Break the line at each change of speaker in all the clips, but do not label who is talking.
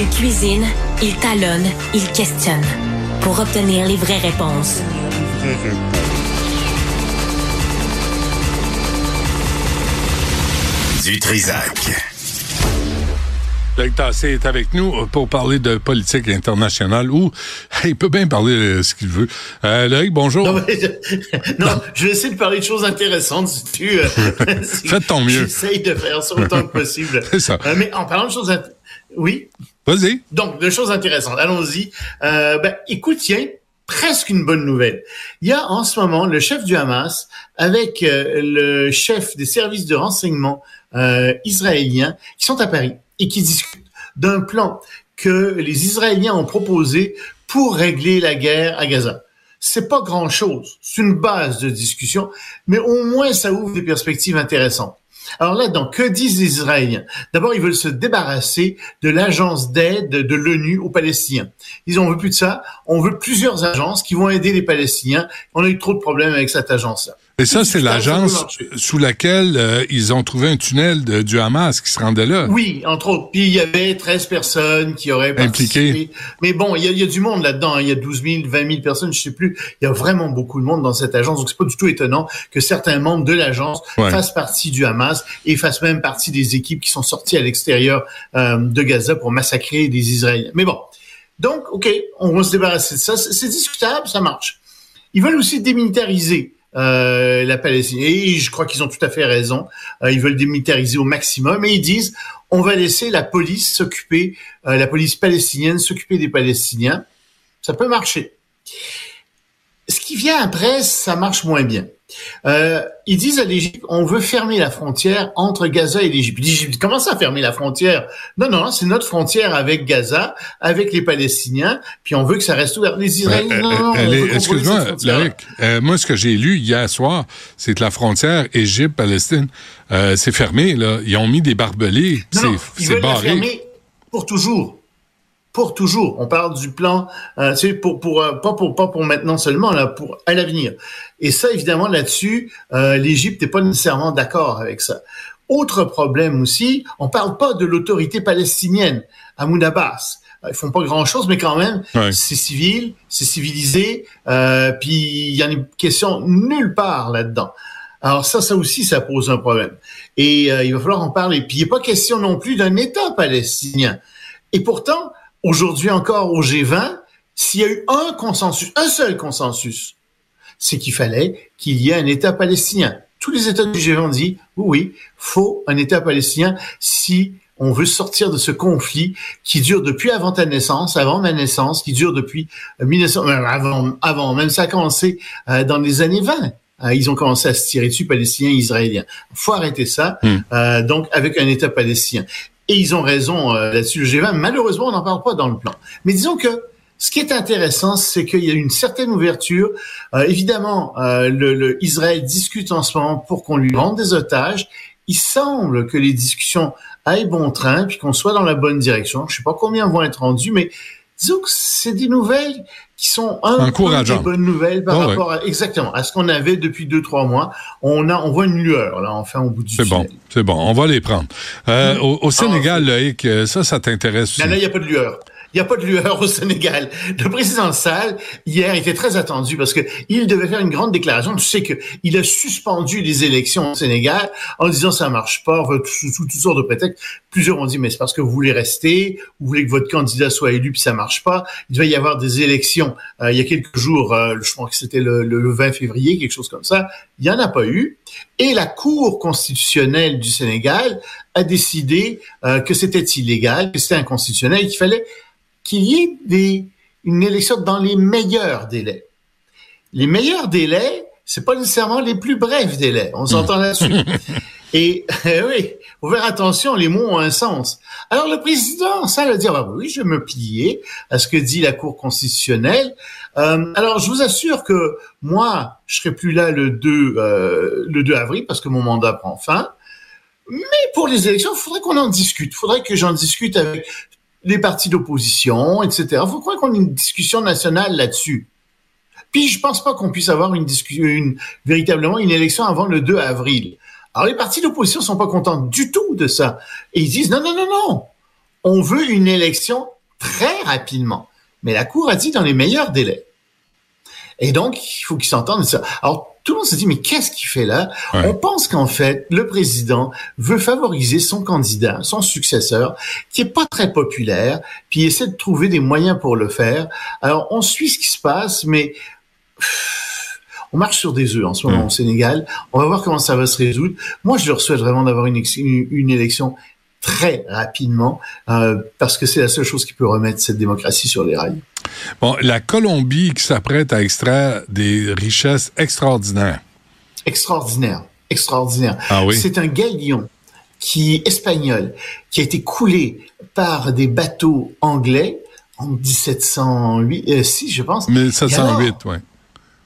Il cuisine, il talonne, il questionne pour obtenir les vraies réponses.
Du Trisac.
Loïc Tassé est avec nous pour parler de politique internationale ou il peut bien parler de ce qu'il veut. Euh, Loïc, bonjour.
Non, je, non, je vais essayer de parler de choses intéressantes si tu... Euh,
Fais ton mieux.
J'essaye de faire ça autant que possible.
C'est ça.
Euh, mais en parlant de choses... Oui?
Vas-y.
Donc, de choses intéressantes. Allons-y. Euh, ben, écoute, tiens, presque une bonne nouvelle. Il y a en ce moment le chef du Hamas avec euh, le chef des services de renseignement euh, israéliens qui sont à Paris et qui discutent d'un plan que les Israéliens ont proposé pour régler la guerre à Gaza. C'est pas grand chose. C'est une base de discussion, mais au moins ça ouvre des perspectives intéressantes. Alors là, donc, que disent les Israéliens? D'abord, ils veulent se débarrasser de l'agence d'aide de l'ONU aux Palestiniens. Ils ont veut plus de ça. On veut plusieurs agences qui vont aider les Palestiniens. On a eu trop de problèmes avec cette agence-là.
Et ça, c'est l'agence sous laquelle euh, ils ont trouvé un tunnel de, du Hamas qui se rendait là.
Oui, entre autres. Puis il y avait 13 personnes qui auraient participé. Impliquées. Mais bon, il y a, y a du monde là-dedans. Hein. Il y a 12 000, 20 000 personnes, je sais plus. Il y a vraiment beaucoup de monde dans cette agence. Donc c'est pas du tout étonnant que certains membres de l'agence ouais. fassent partie du Hamas et fassent même partie des équipes qui sont sorties à l'extérieur euh, de Gaza pour massacrer des Israéliens. Mais bon. Donc, OK, on va se débarrasser de ça. C'est discutable, ça marche. Ils veulent aussi démilitariser euh, la Palestine. Et je crois qu'ils ont tout à fait raison. Euh, ils veulent démilitariser au maximum et ils disent on va laisser la police s'occuper, euh, la police palestinienne s'occuper des Palestiniens. Ça peut marcher. Ce qui vient après, ça marche moins bien. Euh, ils disent à l'Égypte, on veut fermer la frontière entre Gaza et l'Égypte. L'Égypte, comment ça fermer la frontière? Non, non, c'est notre frontière avec Gaza, avec les Palestiniens, puis on veut que ça reste ouvert. Les Israéliens, non, non,
Excuse-moi, euh, moi, ce que j'ai lu hier soir, c'est que la frontière Égypte-Palestine, euh, c'est fermé, là. Ils ont mis des barbelés, c'est barré.
pour toujours pour toujours. On parle du plan, euh, c'est pour pour euh, pas pour pas pour maintenant seulement là, pour à l'avenir. Et ça, évidemment, là-dessus, euh, l'Égypte n'est pas nécessairement d'accord avec ça. Autre problème aussi, on parle pas de l'autorité palestinienne, Mahmoud Abbas. Ils font pas grand-chose, mais quand même, ouais. c'est civil, c'est civilisé, euh, puis il y a une question nulle part là-dedans. Alors ça, ça aussi, ça pose un problème. Et euh, il va falloir en parler. Puis il n'est pas question non plus d'un État palestinien. Et pourtant, aujourd'hui encore au G20, s'il y a eu un consensus, un seul consensus, c'est qu'il fallait qu'il y ait un État palestinien. Tous les États du G20 ont dit, oui, oui, faut un État palestinien si on veut sortir de ce conflit qui dure depuis avant ta naissance, avant ma naissance, qui dure depuis 1900, euh, avant, avant, même ça a commencé euh, dans les années 20. Euh, ils ont commencé à se tirer dessus, Palestiniens, Israéliens. Faut arrêter ça. Mm. Euh, donc, avec un État palestinien. Et ils ont raison euh, là-dessus. Le G20, malheureusement, on n'en parle pas dans le plan. Mais disons que ce qui est intéressant, c'est qu'il y a une certaine ouverture. Euh, évidemment, euh, le, le, Israël discute en ce moment pour qu'on lui rende des otages. Il semble que les discussions aillent bon train, puis qu'on soit dans la bonne direction. Je ne sais pas combien vont être rendus, mais disons que c'est des nouvelles qui sont un peu des bonnes nouvelles par oh, rapport ouais. à exactement à ce qu'on avait depuis deux trois mois. On a on voit une lueur là enfin au bout du
C'est bon, c'est bon, on va les prendre. Euh, mmh. au, au, Sénégal, ah, Loïc, ça, ça t'intéresse
Là, il n'y a pas de lueur. Il n'y a pas de lueur au Sénégal. Le président Sall, hier, était très attendu parce que il devait faire une grande déclaration. Tu sais qu'il a suspendu les élections au Sénégal en disant ça marche pas, sous, sous toutes sortes de prétextes. Plusieurs ont dit, mais c'est parce que vous voulez rester, vous voulez que votre candidat soit élu, puis ça marche pas. Il devait y avoir des élections euh, il y a quelques jours, euh, je crois que c'était le, le 20 février, quelque chose comme ça. Il n'y en a pas eu. Et la Cour constitutionnelle du Sénégal a décidé euh, que c'était illégal, que c'était inconstitutionnel, qu'il fallait qu'il y ait des, une élection dans les meilleurs délais. Les meilleurs délais, c'est pas nécessairement les plus brefs délais. On s'entend là-dessus. Et euh, oui, faut faire attention, les mots ont un sens. Alors le président, ça veut dire, ah, oui, je vais me plier à ce que dit la Cour constitutionnelle. Euh, alors je vous assure que moi, je serai plus là le 2, euh, le 2 avril parce que mon mandat prend fin. Mais pour les élections, il faudrait qu'on en discute. Il faudrait que j'en discute avec les partis d'opposition, etc. Il faudrait qu'on ait une discussion nationale là-dessus? Puis je pense pas qu'on puisse avoir une une, véritablement une élection avant le 2 avril. Alors les partis d'opposition sont pas contents du tout de ça. Et ils disent non, non, non, non. on veut une élection très rapidement. Mais la Cour a dit dans les meilleurs délais. Et donc, il faut qu'ils s'entendent ça. Tout le monde se dit, mais qu'est-ce qu'il fait là? On pense qu'en fait, le président veut favoriser son candidat, son successeur, qui est pas très populaire, puis il essaie de trouver des moyens pour le faire. Alors, on suit ce qui se passe, mais on marche sur des œufs en ce moment au Sénégal. On va voir comment ça va se résoudre. Moi, je leur souhaite vraiment d'avoir une, une, élection très rapidement, euh, parce que c'est la seule chose qui peut remettre cette démocratie sur les rails.
Bon, la Colombie qui s'apprête à extraire des richesses extraordinaires.
Extraordinaire, extraordinaire.
Ah oui?
C'est un galion qui espagnol qui a été coulé par des bateaux anglais en 1708, euh, si je pense.
1708, oui.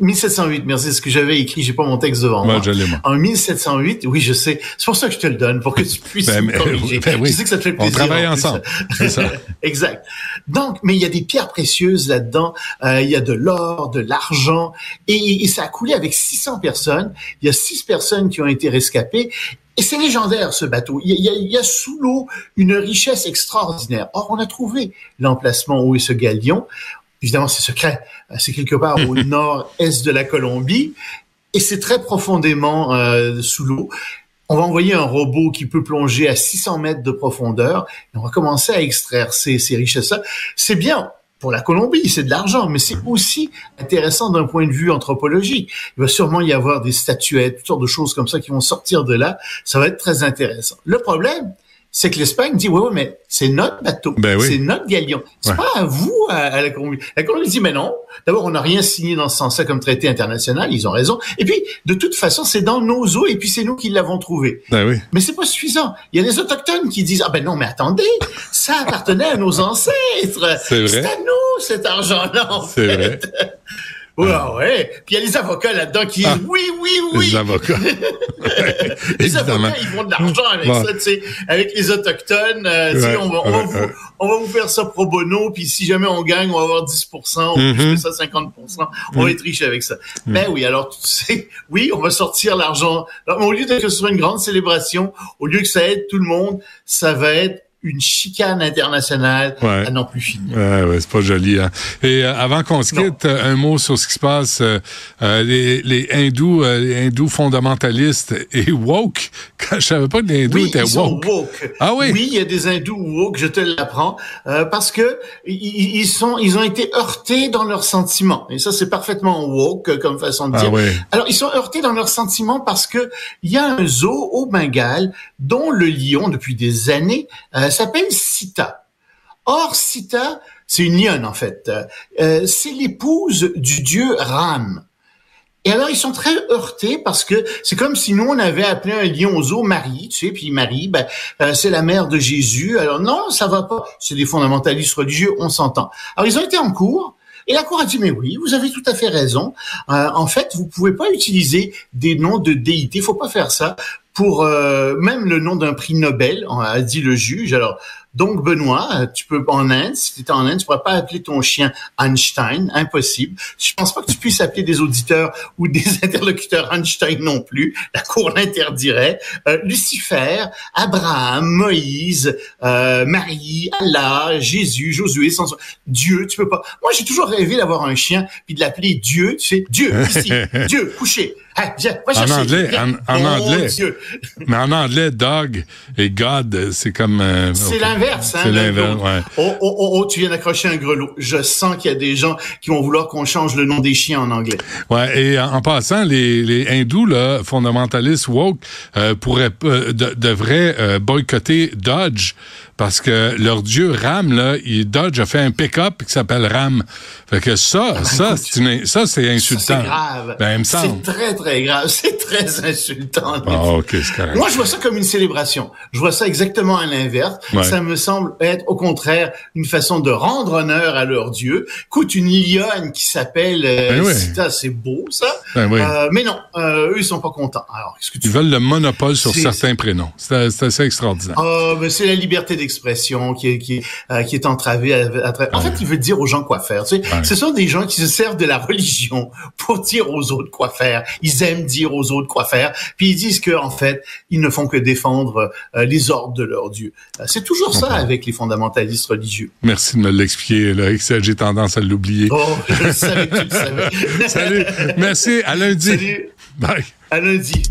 1708, merci, c'est ce que j'avais écrit, j'ai pas mon texte devant moi.
moi.
En 1708, oui, je sais. C'est pour ça que je te le donne, pour que tu puisses ben, corriger.
Ben oui.
Je sais que ça te fait plaisir.
On travaille ensemble, c'est ça.
exact. Donc, mais il y a des pierres précieuses là-dedans, euh, il y a de l'or, de l'argent, et, et, ça a coulé avec 600 personnes. Il y a six personnes qui ont été rescapées, et c'est légendaire, ce bateau. Il y a, il y a sous l'eau une richesse extraordinaire. Or, on a trouvé l'emplacement où est ce galion. Évidemment, c'est secret. Euh, c'est quelque part au nord-est de la Colombie et c'est très profondément euh, sous l'eau. On va envoyer un robot qui peut plonger à 600 mètres de profondeur et on va commencer à extraire ces, ces richesses-là. C'est bien pour la Colombie, c'est de l'argent, mais c'est aussi intéressant d'un point de vue anthropologique. Il va sûrement y avoir des statuettes, toutes sortes de choses comme ça qui vont sortir de là. Ça va être très intéressant. Le problème, c'est que l'Espagne dit, oui, oui, mais c'est notre bateau,
ben
c'est notre galion. C'est pas à vous, à, la Colombie. La Colombie dit, mais non. D'abord, on n'a rien signé dans ce sens-là comme traité international. Ils ont raison. Et puis, de toute façon, c'est dans nos eaux et puis c'est nous qui l'avons trouvé.
Ben oui.
Mais c'est pas suffisant. Il y a des autochtones qui disent, ah ben non, mais attendez, ça appartenait à nos ancêtres.
C'est vrai.
C'est à nous, cet argent-là, en fait. C'est vrai. Ouais, ouais. Puis il y a les avocats là-dedans qui disent ah. oui, oui, oui.
Les avocats.
les avocats, ils font de l'argent avec ça, tu sais, avec les autochtones. Euh, on, va, on, va vous, on, va vous, faire ça pro bono, puis si jamais on gagne, on va avoir 10 ou mm -hmm. ça 50% On va mm. être riche avec ça. Mm. Ben oui, alors tu sais, oui, on va sortir l'argent. Au lieu de que ce soit une grande célébration, au lieu que ça aide tout le monde, ça va être une chicane internationale
ouais.
à n'en plus finir.
Ouais, ouais, c'est pas joli. Hein. Et euh, avant qu'on se quitte, euh, un mot sur ce qui se passe. Euh, euh les, les hindous, les hindous fondamentalistes et woke. Quand je savais pas que les hindous
oui,
étaient
ils woke. Sont woke.
Ah oui?
Oui, il y a des hindous woke. Je te l'apprends parce que ils, ils, sont, ils ont été heurtés dans leurs sentiments. Et ça, c'est parfaitement woke comme façon de
ah
dire.
oui.
Alors, ils sont heurtés dans leurs sentiments parce que il y a un zoo au Bengale dont le lion, depuis des années, s'appelle Sita. Or, Sita, c'est une lionne en fait. Euh, c'est l'épouse du dieu Ram. Et alors, ils sont très heurtés parce que c'est comme si nous, on avait appelé un lion aux eaux Marie, tu sais, puis Marie, ben, euh, c'est la mère de Jésus. Alors non, ça va pas. C'est des fondamentalistes religieux, on s'entend. Alors, ils ont été en cours. Et la Cour a dit, mais oui, vous avez tout à fait raison. Euh, en fait, vous pouvez pas utiliser des noms de déités. Faut pas faire ça pour euh, même le nom d'un prix Nobel, a dit le juge. Alors, donc Benoît, tu peux en Inde, si tu étais en Inde, tu pourrais pas appeler ton chien Einstein, impossible. Je pense pas que tu puisses appeler des auditeurs ou des interlocuteurs Einstein non plus. La cour l'interdirait. Euh, Lucifer, Abraham, Moïse, euh, Marie, Allah, Jésus, Josué, sans... Dieu, tu peux pas. Moi, j'ai toujours rêvé d'avoir un chien puis de l'appeler Dieu. Tu sais, Dieu ici, Dieu couché. viens,
en anglais, en, anglais. Mais en anglais, dog et God, c'est comme. Euh,
c'est l'inverse, hein.
C'est l'inverse, ouais.
Oh, oh, oh, oh, tu viens d'accrocher un grelot. Je sens qu'il y a des gens qui vont vouloir qu'on change le nom des chiens en anglais.
Ouais, et en, passant, les, les hindous, là, fondamentalistes woke, euh, pourraient, euh, devraient euh, boycotter Dodge parce que leur dieu Ram, là, il, Dodge a fait un pick-up qui s'appelle Ram. Fait que ça, ah, ça, c'est ça, c'est insultant. C'est
grave.
Ben,
c'est très, très grave. C'est très insultant.
Ah, ok, c'est
Moi, je vois ça comme une célébration. Je vois ça exactement à l'inverse. Ça me semble être, au contraire, une façon de rendre honneur à leur dieu. Écoute, une lionne qui s'appelle euh, ben c'est beau, ça.
Ben oui.
euh, mais non, euh, eux, ils sont pas contents. Alors, que tu
Ils veulent le monopole sur certains prénoms. C'est assez extraordinaire.
Ben, c'est la liberté expression qui est qui est, euh, qui est entravée. À, En fait, il veut dire aux gens quoi faire. Tu sais, ce sont des gens qui se servent de la religion pour dire aux autres quoi faire. Ils aiment dire aux autres quoi faire, puis ils disent que en fait, ils ne font que défendre euh, les ordres de leur Dieu. Euh, c'est toujours ça ça avec les fondamentalistes religieux.
Merci de me l'expliquer, Loïc. J'ai tendance à l'oublier.
Oh, je savais que tu le savais.
Salut. Merci. À lundi.
Salut.
Bye.
À lundi.